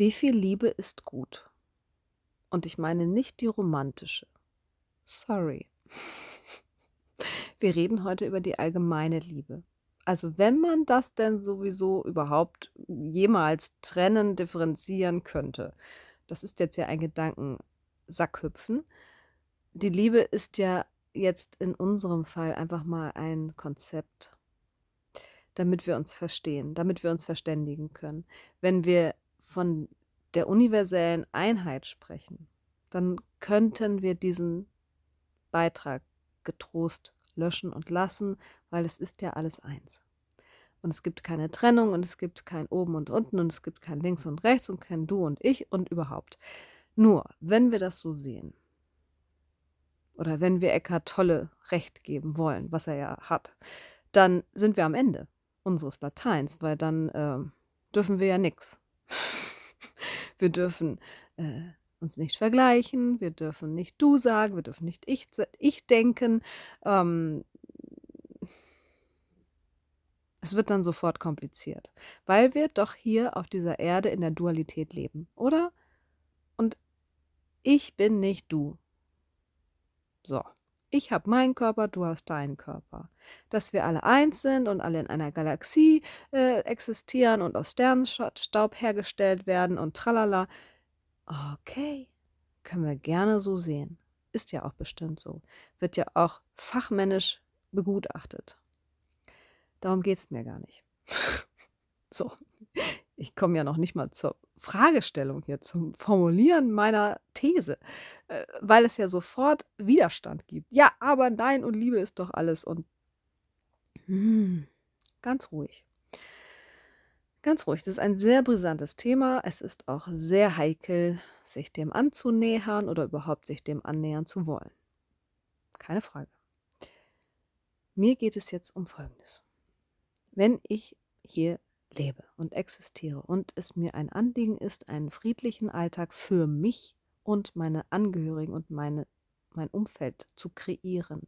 Wie viel Liebe ist gut? Und ich meine nicht die romantische. Sorry. Wir reden heute über die allgemeine Liebe. Also wenn man das denn sowieso überhaupt jemals trennen, differenzieren könnte. Das ist jetzt ja ein Gedankensackhüpfen. Die Liebe ist ja jetzt in unserem Fall einfach mal ein Konzept, damit wir uns verstehen, damit wir uns verständigen können. Wenn wir von der universellen Einheit sprechen, dann könnten wir diesen Beitrag getrost löschen und lassen, weil es ist ja alles eins. Und es gibt keine Trennung und es gibt kein oben und unten und es gibt kein links und rechts und kein du und ich und überhaupt. Nur, wenn wir das so sehen, oder wenn wir Eckhart Tolle Recht geben wollen, was er ja hat, dann sind wir am Ende unseres Lateins, weil dann äh, dürfen wir ja nichts. Wir dürfen äh, uns nicht vergleichen, wir dürfen nicht du sagen, wir dürfen nicht ich, ich denken. Ähm, es wird dann sofort kompliziert, weil wir doch hier auf dieser Erde in der Dualität leben, oder? Und ich bin nicht du. So. Ich habe meinen Körper, du hast deinen Körper. Dass wir alle eins sind und alle in einer Galaxie äh, existieren und aus Sternenstaub hergestellt werden und tralala. Okay, können wir gerne so sehen. Ist ja auch bestimmt so. Wird ja auch fachmännisch begutachtet. Darum geht es mir gar nicht. so, ich komme ja noch nicht mal zur Fragestellung hier, zum Formulieren meiner These, äh, weil es ja sofort Widerstand gibt. Ja, aber nein und Liebe ist doch alles und hm, ganz ruhig. Ganz ruhig. Das ist ein sehr brisantes Thema. Es ist auch sehr heikel, sich dem anzunähern oder überhaupt sich dem annähern zu wollen. Keine Frage. Mir geht es jetzt um Folgendes. Wenn ich hier lebe und existiere und es mir ein Anliegen ist, einen friedlichen Alltag für mich und meine Angehörigen und meine, mein Umfeld zu kreieren,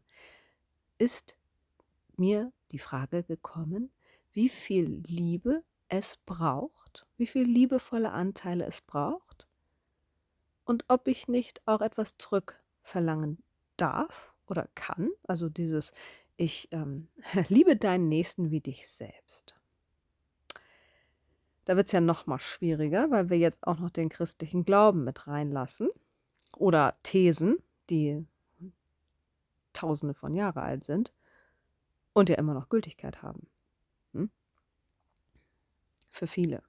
ist mir die Frage gekommen, wie viel Liebe es braucht, wie viel liebevolle Anteile es braucht und ob ich nicht auch etwas zurückverlangen darf oder kann, also dieses ich ähm, liebe deinen Nächsten wie dich selbst. Da wird es ja noch mal schwieriger, weil wir jetzt auch noch den christlichen Glauben mit reinlassen oder Thesen, die tausende von Jahren alt sind und ja immer noch Gültigkeit haben. Hm? Für viele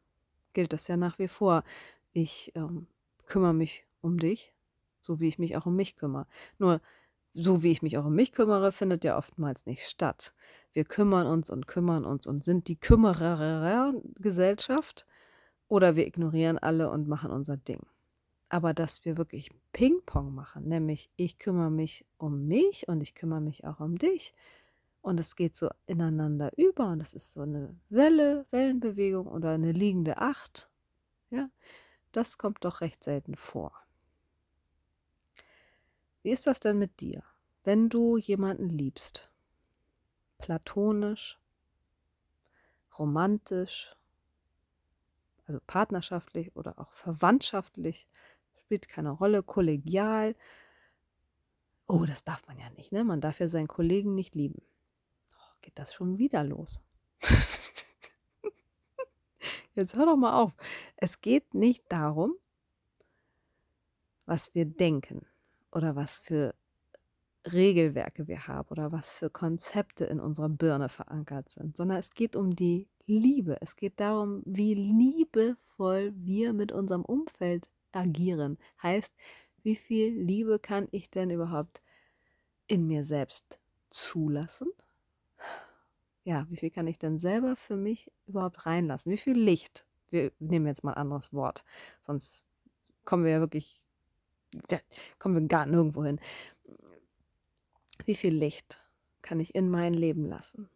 gilt das ja nach wie vor. Ich ähm, kümmere mich um dich, so wie ich mich auch um mich kümmere. Nur so wie ich mich auch um mich kümmere, findet ja oftmals nicht statt. Wir kümmern uns und kümmern uns und sind die Kümmerer-Gesellschaft oder wir ignorieren alle und machen unser Ding. Aber dass wir wirklich Ping-Pong machen, nämlich ich kümmere mich um mich und ich kümmere mich auch um dich und es geht so ineinander über und das ist so eine Welle, Wellenbewegung oder eine liegende Acht, ja, das kommt doch recht selten vor. Wie ist das denn mit dir, wenn du jemanden liebst? Platonisch, romantisch, also partnerschaftlich oder auch verwandtschaftlich, spielt keine Rolle, kollegial. Oh, das darf man ja nicht, ne? Man darf ja seinen Kollegen nicht lieben. Oh, geht das schon wieder los? Jetzt hör doch mal auf. Es geht nicht darum, was wir denken oder was für Regelwerke wir haben oder was für Konzepte in unserer Birne verankert sind, sondern es geht um die Liebe. Es geht darum, wie liebevoll wir mit unserem Umfeld agieren. Heißt, wie viel Liebe kann ich denn überhaupt in mir selbst zulassen? Ja, wie viel kann ich denn selber für mich überhaupt reinlassen? Wie viel Licht? Wir nehmen jetzt mal ein anderes Wort, sonst kommen wir ja wirklich ja, kommen wir gar nirgendwo hin. Wie viel Licht kann ich in mein Leben lassen?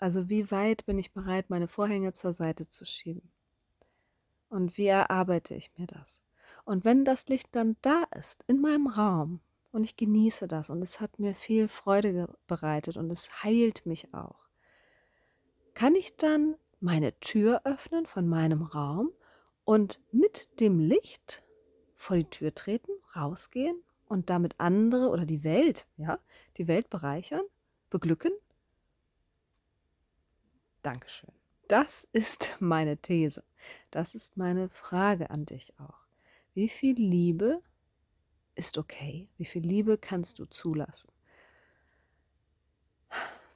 Also wie weit bin ich bereit, meine Vorhänge zur Seite zu schieben? Und wie erarbeite ich mir das? Und wenn das Licht dann da ist, in meinem Raum, und ich genieße das und es hat mir viel Freude bereitet und es heilt mich auch, kann ich dann meine Tür öffnen von meinem Raum und mit dem Licht vor die Tür treten, rausgehen und damit andere oder die Welt, ja, die Welt bereichern, beglücken? Dankeschön. Das ist meine These. Das ist meine Frage an dich auch. Wie viel Liebe ist okay? Wie viel Liebe kannst du zulassen?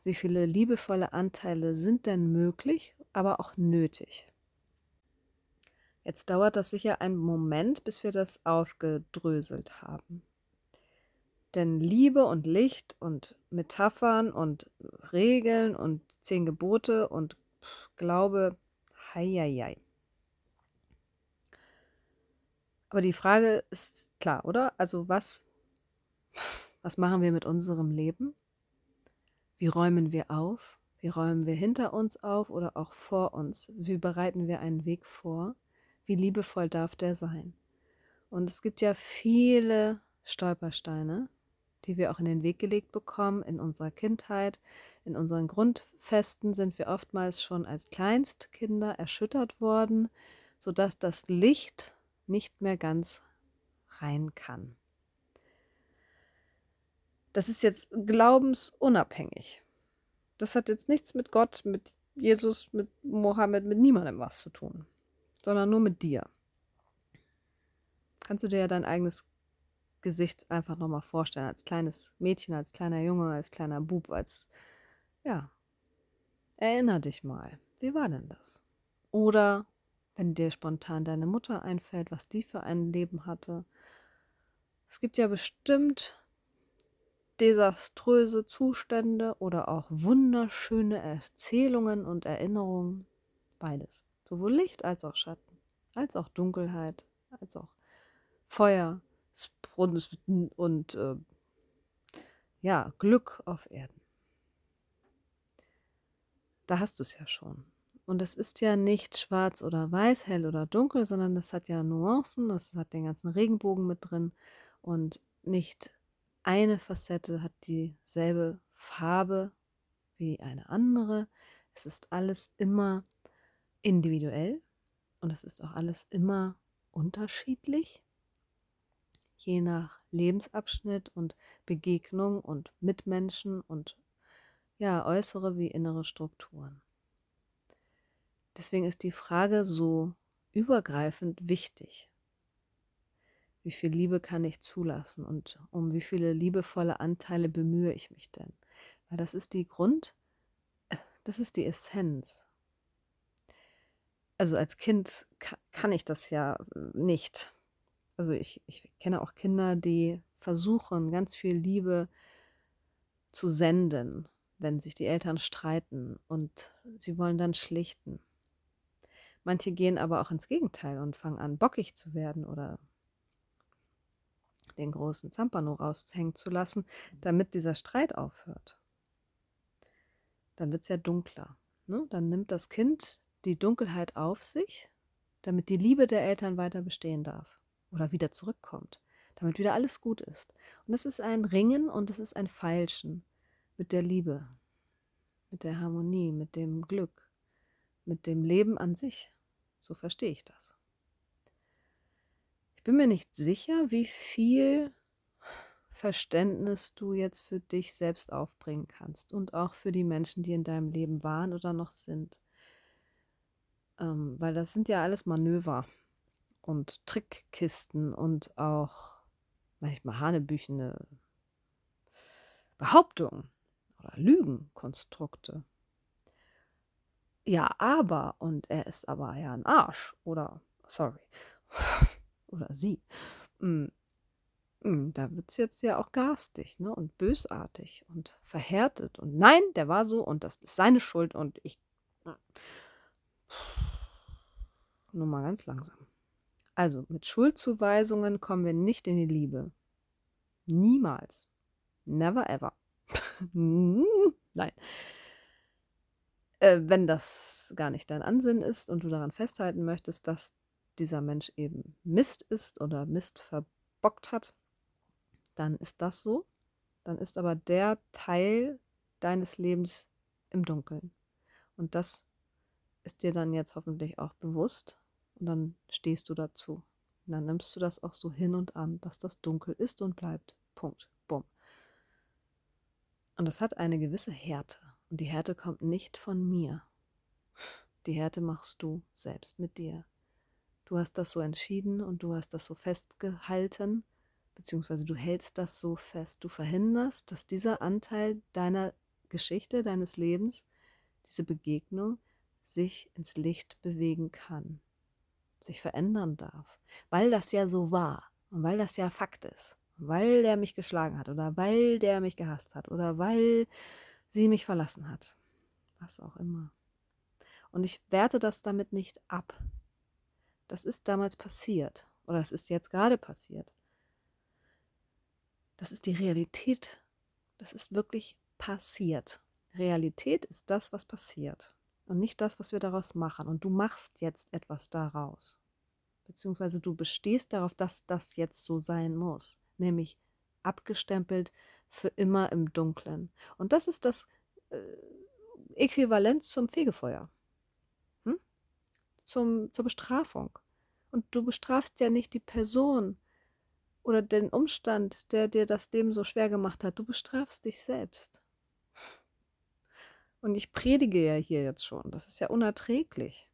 Wie viele liebevolle Anteile sind denn möglich, aber auch nötig? Jetzt dauert das sicher einen Moment, bis wir das aufgedröselt haben. Denn Liebe und Licht und Metaphern und Regeln und zehn Gebote und Glaube, heieiei. Aber die Frage ist klar, oder? Also was, was machen wir mit unserem Leben? Wie räumen wir auf? Wie räumen wir hinter uns auf oder auch vor uns? Wie bereiten wir einen Weg vor? Wie liebevoll darf der sein? Und es gibt ja viele Stolpersteine, die wir auch in den Weg gelegt bekommen in unserer Kindheit. In unseren Grundfesten sind wir oftmals schon als Kleinstkinder erschüttert worden, sodass das Licht nicht mehr ganz rein kann. Das ist jetzt glaubensunabhängig. Das hat jetzt nichts mit Gott, mit Jesus, mit Mohammed, mit niemandem was zu tun, sondern nur mit dir. Kannst du dir ja dein eigenes Gesicht einfach nochmal vorstellen, als kleines Mädchen, als kleiner Junge, als kleiner Bub, als, ja, erinner dich mal, wie war denn das? Oder wenn dir spontan deine Mutter einfällt, was die für ein Leben hatte. Es gibt ja bestimmt desaströse Zustände oder auch wunderschöne Erzählungen und Erinnerungen. Beides. Sowohl Licht als auch Schatten, als auch Dunkelheit, als auch Feuer und, und äh, ja, Glück auf Erden. Da hast du es ja schon. Und es ist ja nicht schwarz oder weiß, hell oder dunkel, sondern das hat ja Nuancen, das hat den ganzen Regenbogen mit drin und nicht eine Facette hat dieselbe Farbe wie eine andere. Es ist alles immer individuell und es ist auch alles immer unterschiedlich, je nach Lebensabschnitt und Begegnung und Mitmenschen und ja, äußere wie innere Strukturen. Deswegen ist die Frage so übergreifend wichtig. Wie viel Liebe kann ich zulassen und um wie viele liebevolle Anteile bemühe ich mich denn? Weil das ist die Grund, das ist die Essenz. Also als Kind kann ich das ja nicht. Also ich, ich kenne auch Kinder, die versuchen, ganz viel Liebe zu senden, wenn sich die Eltern streiten und sie wollen dann schlichten. Manche gehen aber auch ins Gegenteil und fangen an, bockig zu werden oder den großen Zampano raushängen zu lassen, damit dieser Streit aufhört. Dann wird es ja dunkler. Ne? Dann nimmt das Kind die Dunkelheit auf sich, damit die Liebe der Eltern weiter bestehen darf oder wieder zurückkommt, damit wieder alles gut ist. Und das ist ein Ringen und das ist ein Feilschen mit der Liebe, mit der Harmonie, mit dem Glück, mit dem Leben an sich. So verstehe ich das. Ich bin mir nicht sicher, wie viel Verständnis du jetzt für dich selbst aufbringen kannst und auch für die Menschen, die in deinem Leben waren oder noch sind. Ähm, weil das sind ja alles Manöver und Trickkisten und auch manchmal hanebüchene Behauptungen oder Lügenkonstrukte. Ja, aber, und er ist aber ja ein Arsch, oder, sorry oder sie, mm, da wird es jetzt ja auch garstig ne? und bösartig und verhärtet. Und nein, der war so und das ist seine Schuld und ich. Nur mal ganz langsam. Also mit Schuldzuweisungen kommen wir nicht in die Liebe. Niemals. Never ever. Nein. Äh, wenn das gar nicht dein Ansinn ist und du daran festhalten möchtest, dass dieser Mensch eben Mist ist oder Mist verbockt hat, dann ist das so. Dann ist aber der Teil deines Lebens im Dunkeln. Und das ist dir dann jetzt hoffentlich auch bewusst, Und dann stehst du dazu. Und dann nimmst du das auch so hin und an, dass das dunkel ist und bleibt. Punkt. Bumm. Und das hat eine gewisse Härte. Und die Härte kommt nicht von mir. Die Härte machst du selbst mit dir. Du hast das so entschieden und du hast das so festgehalten, beziehungsweise du hältst das so fest. Du verhinderst, dass dieser Anteil deiner Geschichte, deines Lebens, diese Begegnung, sich ins Licht bewegen kann, sich verändern darf, weil das ja so war und weil das ja Fakt ist, weil der mich geschlagen hat oder weil der mich gehasst hat oder weil sie mich verlassen hat, was auch immer. Und ich werte das damit nicht ab. Das ist damals passiert oder das ist jetzt gerade passiert. Das ist die Realität. Das ist wirklich passiert. Realität ist das, was passiert und nicht das, was wir daraus machen. Und du machst jetzt etwas daraus. Beziehungsweise du bestehst darauf, dass das jetzt so sein muss. Nämlich abgestempelt für immer im Dunklen. Und das ist das äh, Äquivalent zum Fegefeuer. Hm? Zum, zur Bestrafung. Und du bestrafst ja nicht die Person oder den Umstand, der dir das Leben so schwer gemacht hat. Du bestrafst dich selbst. Und ich predige ja hier jetzt schon. Das ist ja unerträglich.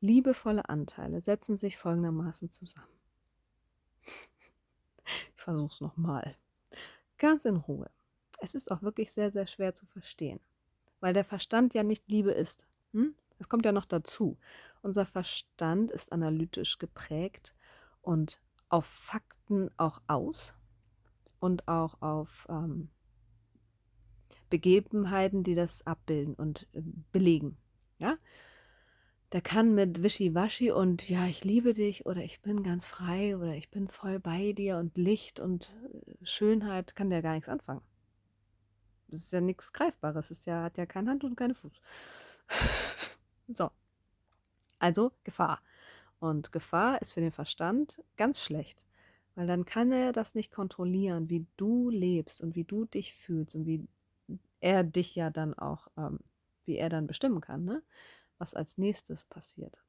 Liebevolle Anteile setzen sich folgendermaßen zusammen. Ich versuche es nochmal. Ganz in Ruhe. Es ist auch wirklich sehr, sehr schwer zu verstehen, weil der Verstand ja nicht Liebe ist. Hm? Kommt ja noch dazu. Unser Verstand ist analytisch geprägt und auf Fakten auch aus und auch auf ähm, Begebenheiten, die das abbilden und äh, belegen. Ja? Der kann mit Wischiwaschi und ja, ich liebe dich oder ich bin ganz frei oder ich bin voll bei dir und Licht und äh, Schönheit kann der gar nichts anfangen. Das ist ja nichts Greifbares, es ja, hat ja keine Hand und keine Fuß. so. Also Gefahr. Und Gefahr ist für den Verstand ganz schlecht, weil dann kann er das nicht kontrollieren, wie du lebst und wie du dich fühlst und wie er dich ja dann auch, ähm, wie er dann bestimmen kann, ne? was als nächstes passiert.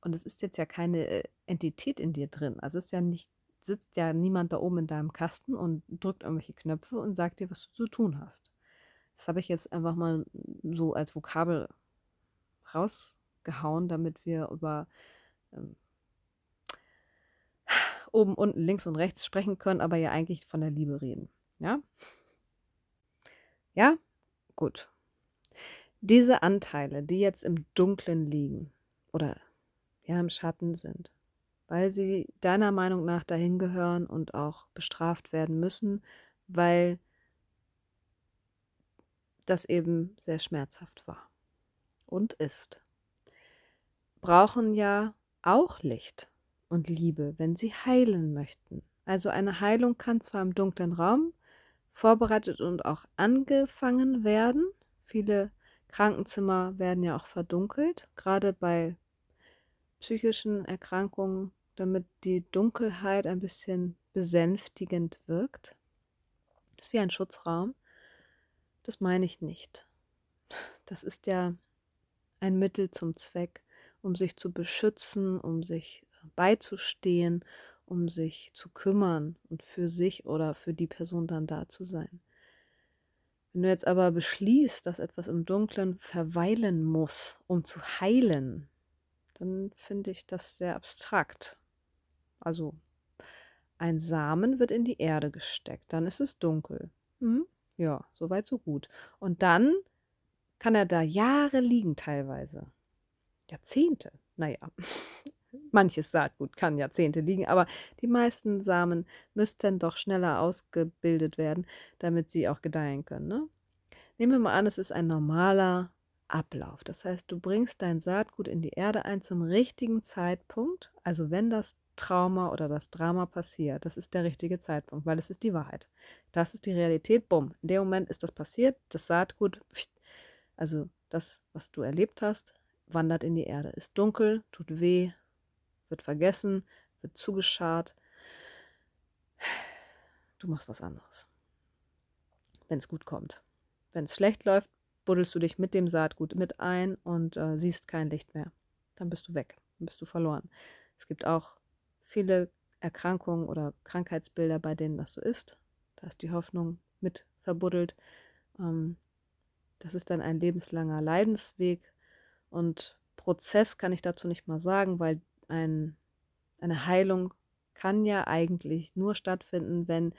Und es ist jetzt ja keine äh, Entität in dir drin. Also es ist ja nicht, sitzt ja niemand da oben in deinem Kasten und drückt irgendwelche Knöpfe und sagt dir, was du zu tun hast. Das habe ich jetzt einfach mal so als Vokabel rausgehauen, damit wir über ähm, oben, unten, links und rechts sprechen können, aber ja eigentlich von der Liebe reden. Ja? Ja? Gut. Diese Anteile, die jetzt im Dunklen liegen oder ja im Schatten sind, weil sie deiner Meinung nach dahin gehören und auch bestraft werden müssen, weil das eben sehr schmerzhaft war und ist, brauchen ja auch Licht und Liebe, wenn sie heilen möchten. Also eine Heilung kann zwar im dunklen Raum vorbereitet und auch angefangen werden. Viele Krankenzimmer werden ja auch verdunkelt, gerade bei psychischen Erkrankungen, damit die Dunkelheit ein bisschen besänftigend wirkt. Das ist wie ein Schutzraum. Das meine ich nicht. Das ist ja ein Mittel zum Zweck, um sich zu beschützen, um sich beizustehen, um sich zu kümmern und für sich oder für die Person dann da zu sein. Wenn du jetzt aber beschließt, dass etwas im Dunklen verweilen muss, um zu heilen, dann finde ich das sehr abstrakt. Also ein Samen wird in die Erde gesteckt, dann ist es dunkel. Hm? Ja, soweit so gut. Und dann kann er da Jahre liegen teilweise. Jahrzehnte. Naja, Manches Saatgut kann Jahrzehnte liegen, aber die meisten Samen müssten doch schneller ausgebildet werden, damit sie auch gedeihen können. Ne? Nehmen wir mal an, es ist ein normaler Ablauf. Das heißt, du bringst dein Saatgut in die Erde ein zum richtigen Zeitpunkt, also wenn das Trauma oder das Drama passiert, das ist der richtige Zeitpunkt, weil es ist die Wahrheit. Das ist die Realität, bumm. In dem Moment ist das passiert, das Saatgut, also das, was du erlebt hast, wandert in die Erde. Ist dunkel, tut weh, wird vergessen, wird zugeschart. Du machst was anderes. Wenn es gut kommt. Wenn es schlecht läuft, buddelst du dich mit dem Saatgut mit ein und äh, siehst kein Licht mehr. dann bist du weg, dann bist du verloren. Es gibt auch viele Erkrankungen oder Krankheitsbilder, bei denen das so ist. Da ist die Hoffnung mit verbuddelt. Ähm, das ist dann ein lebenslanger Leidensweg und Prozess kann ich dazu nicht mal sagen, weil ein, eine Heilung kann ja eigentlich nur stattfinden, wenn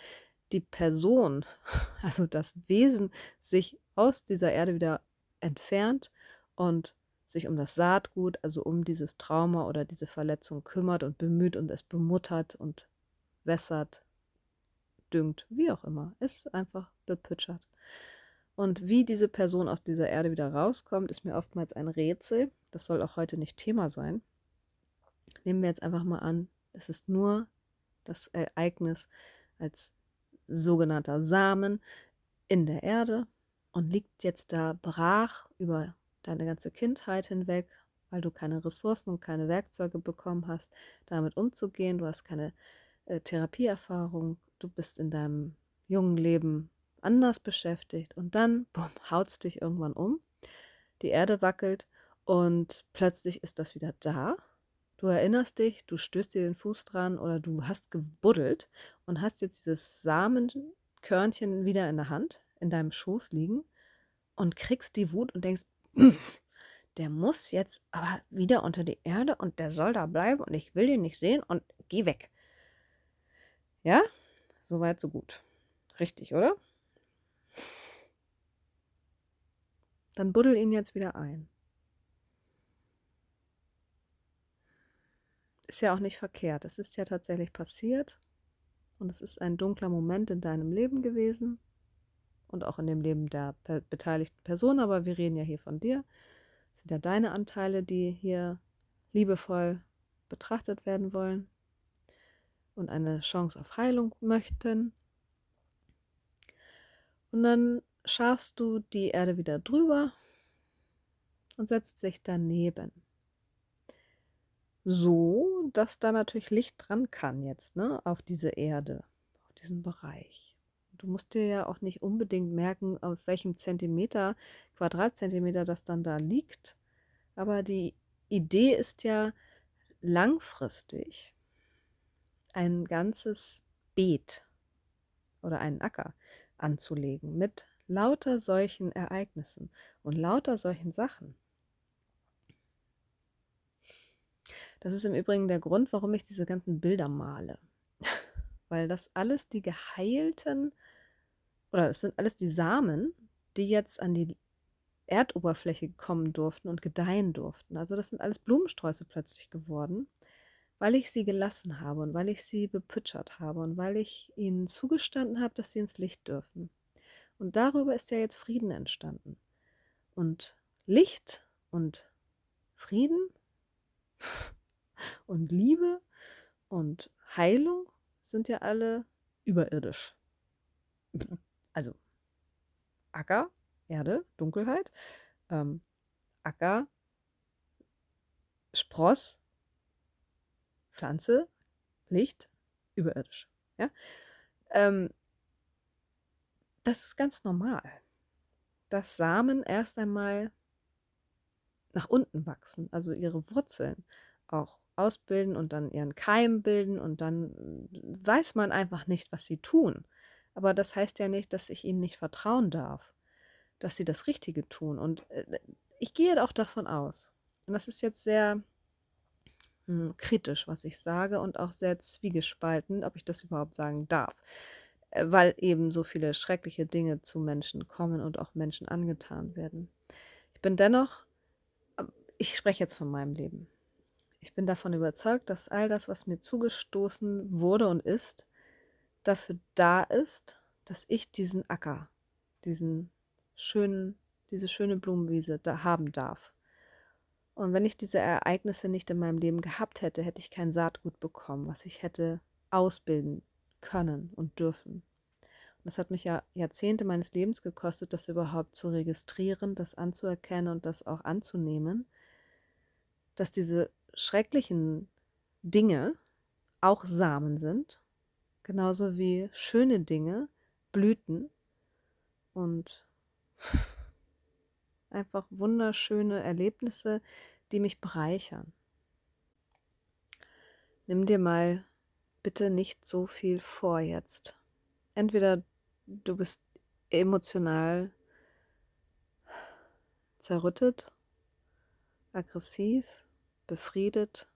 die Person, also das Wesen, sich aus dieser Erde wieder entfernt und sich um das Saatgut, also um dieses Trauma oder diese Verletzung kümmert und bemüht und es bemuttert und wässert, düngt, wie auch immer, es einfach bepütschert. Und wie diese Person aus dieser Erde wieder rauskommt, ist mir oftmals ein Rätsel. Das soll auch heute nicht Thema sein. Nehmen wir jetzt einfach mal an, es ist nur das Ereignis als sogenannter Samen in der Erde und liegt jetzt da brach über deine ganze Kindheit hinweg, weil du keine Ressourcen und keine Werkzeuge bekommen hast, damit umzugehen. Du hast keine äh, Therapieerfahrung, du bist in deinem jungen Leben anders beschäftigt und dann, bumm, haut's dich irgendwann um. Die Erde wackelt und plötzlich ist das wieder da. Du erinnerst dich, du stößt dir den Fuß dran oder du hast gebuddelt und hast jetzt dieses Samenkörnchen wieder in der Hand, in deinem Schoß liegen und kriegst die Wut und denkst, der muss jetzt aber wieder unter die Erde und der soll da bleiben und ich will den nicht sehen und geh weg. Ja? Soweit, so gut. Richtig, oder? Dann buddel ihn jetzt wieder ein. Ja auch nicht verkehrt. Es ist ja tatsächlich passiert. Und es ist ein dunkler Moment in deinem Leben gewesen und auch in dem Leben der beteiligten Person, aber wir reden ja hier von dir. Es sind ja deine Anteile, die hier liebevoll betrachtet werden wollen und eine Chance auf Heilung möchten. Und dann scharfst du die Erde wieder drüber und setzt sich daneben. So, dass da natürlich Licht dran kann jetzt, ne, auf diese Erde, auf diesen Bereich. Du musst dir ja auch nicht unbedingt merken, auf welchem Zentimeter, Quadratzentimeter das dann da liegt. Aber die Idee ist ja langfristig ein ganzes Beet oder einen Acker anzulegen mit lauter solchen Ereignissen und lauter solchen Sachen. Das ist im Übrigen der Grund, warum ich diese ganzen Bilder male. Weil das alles die geheilten, oder es sind alles die Samen, die jetzt an die Erdoberfläche kommen durften und gedeihen durften. Also das sind alles Blumensträuße plötzlich geworden, weil ich sie gelassen habe und weil ich sie bepütschert habe und weil ich ihnen zugestanden habe, dass sie ins Licht dürfen. Und darüber ist ja jetzt Frieden entstanden. Und Licht und Frieden und Liebe und Heilung sind ja alle überirdisch. Also Acker, Erde, Dunkelheit, ähm, Acker, Spross, Pflanze, Licht, überirdisch. Ja? Ähm, das ist ganz normal, dass Samen erst einmal nach unten wachsen, also ihre Wurzeln auch ausbilden und dann ihren Keim bilden und dann weiß man einfach nicht, was sie tun. Aber das heißt ja nicht, dass ich ihnen nicht vertrauen darf, dass sie das Richtige tun. Und äh, ich gehe auch davon aus, und das ist jetzt sehr hm, kritisch, was ich sage, und auch sehr zwiegespalten, ob ich das überhaupt sagen darf. Äh, weil eben so viele schreckliche Dinge zu Menschen kommen und auch Menschen angetan werden. Ich bin dennoch, ich spreche jetzt von meinem Leben. Ich bin davon überzeugt, dass all das, was mir zugestoßen wurde und ist, dafür da ist, dass ich diesen Acker, diesen schönen, diese schöne Blumenwiese da haben darf. Und wenn ich diese Ereignisse nicht in meinem Leben gehabt hätte, hätte ich kein Saatgut bekommen, was ich hätte ausbilden können und dürfen. Und das hat mich ja Jahrzehnte meines Lebens gekostet, das überhaupt zu registrieren, das anzuerkennen und das auch anzunehmen, dass diese schrecklichen Dinge auch Samen sind, genauso wie schöne Dinge Blüten und einfach wunderschöne Erlebnisse, die mich bereichern. Nimm dir mal bitte nicht so viel vor jetzt. Entweder du bist emotional zerrüttet, aggressiv, befriedet,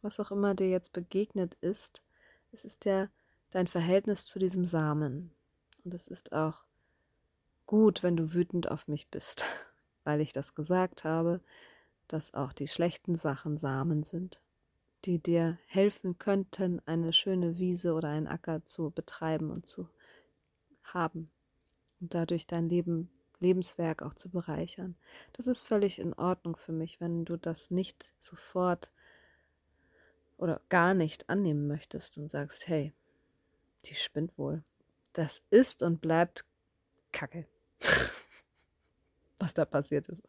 was auch immer dir jetzt begegnet ist, es ist ja dein Verhältnis zu diesem Samen. Und es ist auch gut, wenn du wütend auf mich bist, weil ich das gesagt habe, dass auch die schlechten Sachen Samen sind, die dir helfen könnten, eine schöne Wiese oder einen Acker zu betreiben und zu haben und dadurch dein Leben, Lebenswerk auch zu bereichern. Das ist völlig in Ordnung für mich, wenn du das nicht sofort oder gar nicht annehmen möchtest und sagst, hey, die spinnt wohl. Das ist und bleibt Kacke, was da passiert ist.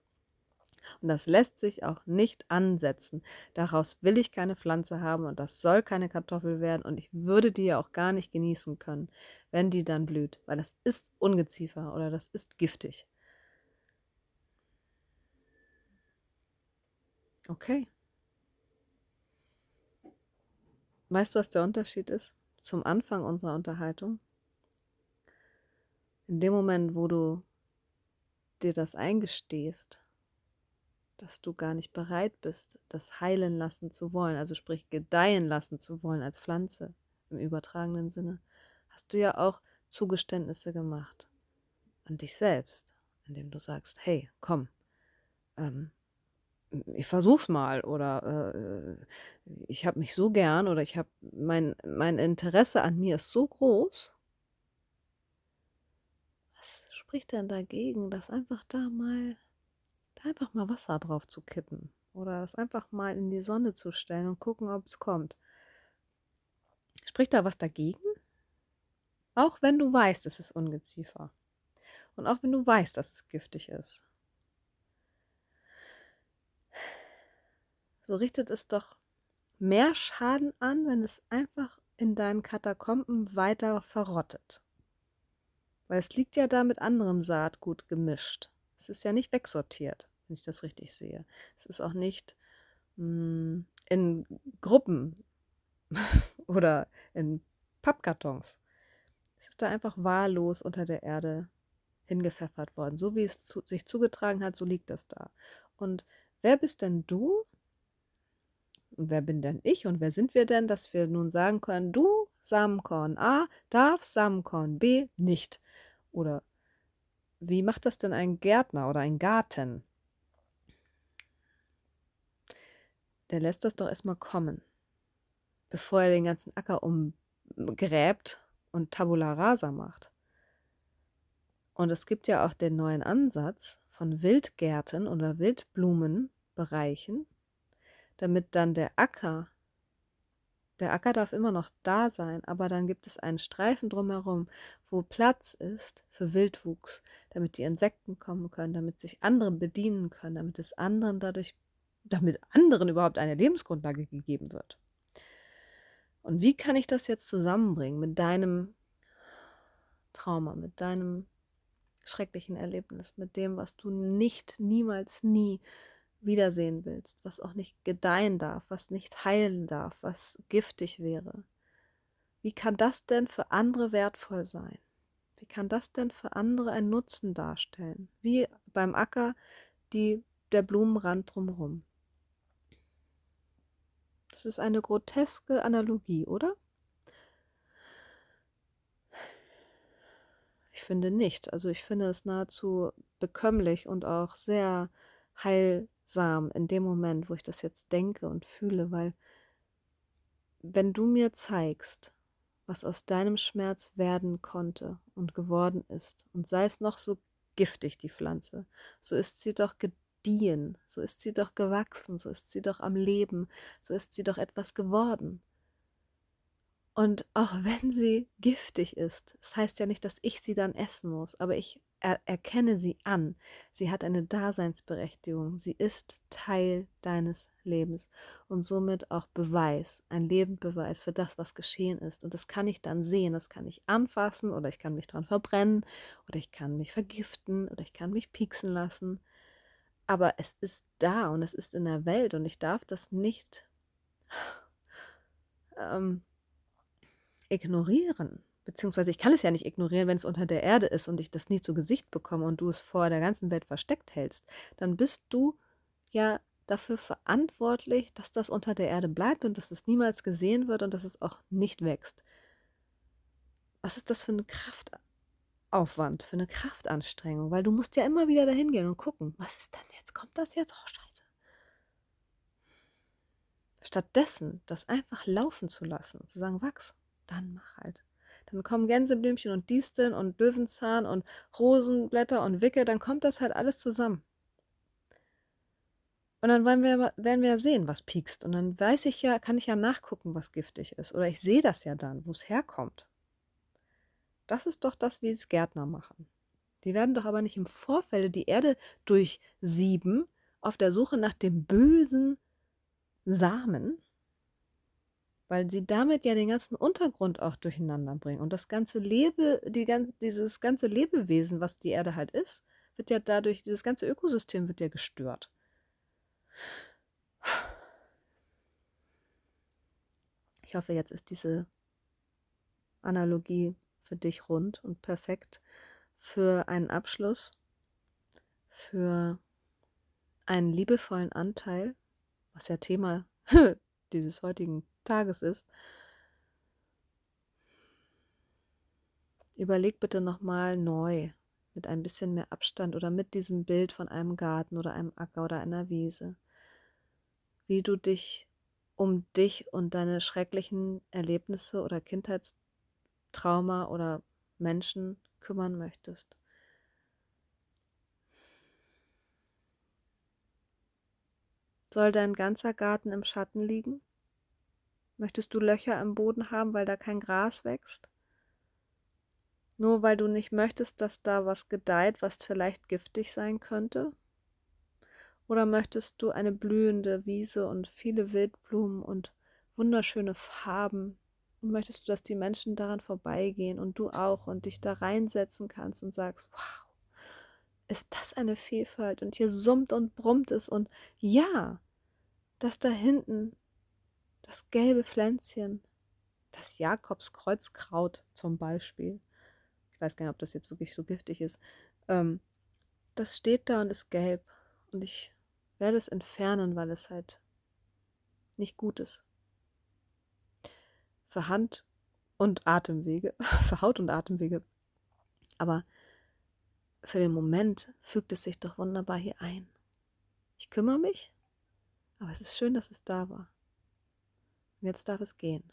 Und das lässt sich auch nicht ansetzen. Daraus will ich keine Pflanze haben und das soll keine Kartoffel werden und ich würde die ja auch gar nicht genießen können, wenn die dann blüht, weil das ist Ungeziefer oder das ist giftig. Okay. Weißt du, was der Unterschied ist zum Anfang unserer Unterhaltung? In dem Moment, wo du dir das eingestehst, dass du gar nicht bereit bist, das heilen lassen zu wollen, also sprich gedeihen lassen zu wollen als Pflanze im übertragenen Sinne, hast du ja auch Zugeständnisse gemacht an dich selbst, indem du sagst, hey, komm, ähm, ich versuch's mal oder äh, ich habe mich so gern oder ich habe mein, mein Interesse an mir ist so groß. Was spricht denn dagegen, das einfach da mal einfach mal Wasser drauf zu kippen oder das einfach mal in die Sonne zu stellen und gucken, ob es kommt. Spricht da was dagegen? Auch wenn du weißt, es ist Ungeziefer. Und auch wenn du weißt, dass es giftig ist. So richtet es doch mehr Schaden an, wenn es einfach in deinen Katakomben weiter verrottet. Weil es liegt ja da mit anderem Saatgut gemischt. Es ist ja nicht wegsortiert wenn ich das richtig sehe. Es ist auch nicht mh, hm, in Gruppen oder in Pappkartons. Es ist da einfach wahllos unter der Erde hingepfeffert worden. So wie es zu, sich zugetragen hat, so liegt das da. Und wer bist denn du? Und wer bin denn ich? Und wer sind wir denn, dass wir nun sagen können, du Samenkorn A darf Samenkorn B nicht? Oder wie macht das denn ein Gärtner oder ein Garten? Der lässt das doch erstmal kommen, bevor er den ganzen Acker umgräbt und Tabula rasa macht. Und es gibt ja auch den neuen Ansatz von Wildgärten oder Wildblumenbereichen, damit dann der Acker, der Acker darf immer noch da sein, aber dann gibt es einen Streifen drumherum, wo Platz ist für Wildwuchs, damit die Insekten kommen können, damit sich andere bedienen können, damit es anderen dadurch damit anderen überhaupt eine Lebensgrundlage gegeben wird. Und wie kann ich das jetzt zusammenbringen mit deinem Trauma, mit deinem schrecklichen Erlebnis, mit dem, was du nicht, niemals, nie wiedersehen willst, was auch nicht gedeihen darf, was nicht heilen darf, was giftig wäre. Wie kann das denn für andere wertvoll sein? Wie kann das denn für andere einen Nutzen darstellen? Wie beim Acker die, der Blumenrand drumherum. Das ist eine groteske Analogie, oder? Ich finde nicht. Also ich finde es nahezu bekömmlich und auch sehr heilsam in dem Moment, wo ich das jetzt denke und fühle, weil wenn du mir zeigst, was aus deinem Schmerz werden konnte und geworden ist, und sei es noch so giftig, die Pflanze, so ist sie doch gediehen, so ist sie doch gewachsen, so ist sie doch am Leben, so ist sie doch etwas geworden. Und auch wenn sie giftig ist, das heißt ja nicht, dass ich sie dann essen muss, aber ich er erkenne sie an. Sie hat eine Daseinsberechtigung. Sie ist Teil deines Lebens und somit auch Beweis, ein Lebendbeweis für das, was geschehen ist. Und das kann ich dann sehen, das kann ich anfassen oder ich kann mich dran verbrennen oder ich kann mich vergiften oder ich kann mich pieksen lassen. Aber es ist da und es ist in der Welt und ich darf das nicht ähm, ignorieren. Beziehungsweise ich kann es ja nicht ignorieren, wenn es unter der Erde ist und ich das nie zu Gesicht bekomme und du es vor der ganzen Welt versteckt hältst. Dann bist du ja dafür verantwortlich, dass das unter der Erde bleibt und dass es niemals gesehen wird und dass es auch nicht wächst. Was ist das für ein Kraftaufwand, für eine Kraftanstrengung? Weil du musst ja immer wieder dahin gehen und gucken, was ist denn jetzt? Kommt das jetzt? Oh, scheiße. Stattdessen das einfach laufen zu lassen, zu sagen, wachs, dann mach halt. Dann kommen Gänseblümchen und Disteln und Löwenzahn und Rosenblätter und Wicke, dann kommt das halt alles zusammen. Und dann wollen wir, werden wir ja sehen, was piekst. Und dann weiß ich ja, kann ich ja nachgucken, was giftig ist. Oder ich sehe das ja dann, wo es herkommt. Das ist doch das, wie es Gärtner machen. Die werden doch aber nicht im Vorfeld die Erde durchsieben auf der Suche nach dem bösen Samen, weil sie damit ja den ganzen Untergrund auch durcheinander bringen. Und das ganze Lebe, die, dieses ganze Lebewesen, was die Erde halt ist, wird ja dadurch, dieses ganze Ökosystem wird ja gestört. Ich hoffe, jetzt ist diese Analogie für dich rund und perfekt für einen Abschluss, für einen liebevollen Anteil, was ja Thema dieses heutigen Tages ist. Überleg bitte nochmal neu, mit ein bisschen mehr Abstand oder mit diesem Bild von einem Garten oder einem Acker oder einer Wiese wie du dich um dich und deine schrecklichen Erlebnisse oder Kindheitstrauma oder Menschen kümmern möchtest. Soll dein ganzer Garten im Schatten liegen? Möchtest du Löcher im Boden haben, weil da kein Gras wächst? Nur weil du nicht möchtest, dass da was gedeiht, was vielleicht giftig sein könnte? Oder möchtest du eine blühende Wiese und viele Wildblumen und wunderschöne Farben? Und möchtest du, dass die Menschen daran vorbeigehen und du auch und dich da reinsetzen kannst und sagst, wow, ist das eine Vielfalt? Und hier summt und brummt es und ja, das da hinten, das gelbe Pflänzchen, das Jakobskreuzkraut zum Beispiel, ich weiß gar nicht, ob das jetzt wirklich so giftig ist, ähm, das steht da und ist gelb und ich werde es entfernen, weil es halt nicht gut ist. Für Hand und Atemwege, für Haut und Atemwege. Aber für den Moment fügt es sich doch wunderbar hier ein. Ich kümmere mich, aber es ist schön, dass es da war. Und jetzt darf es gehen.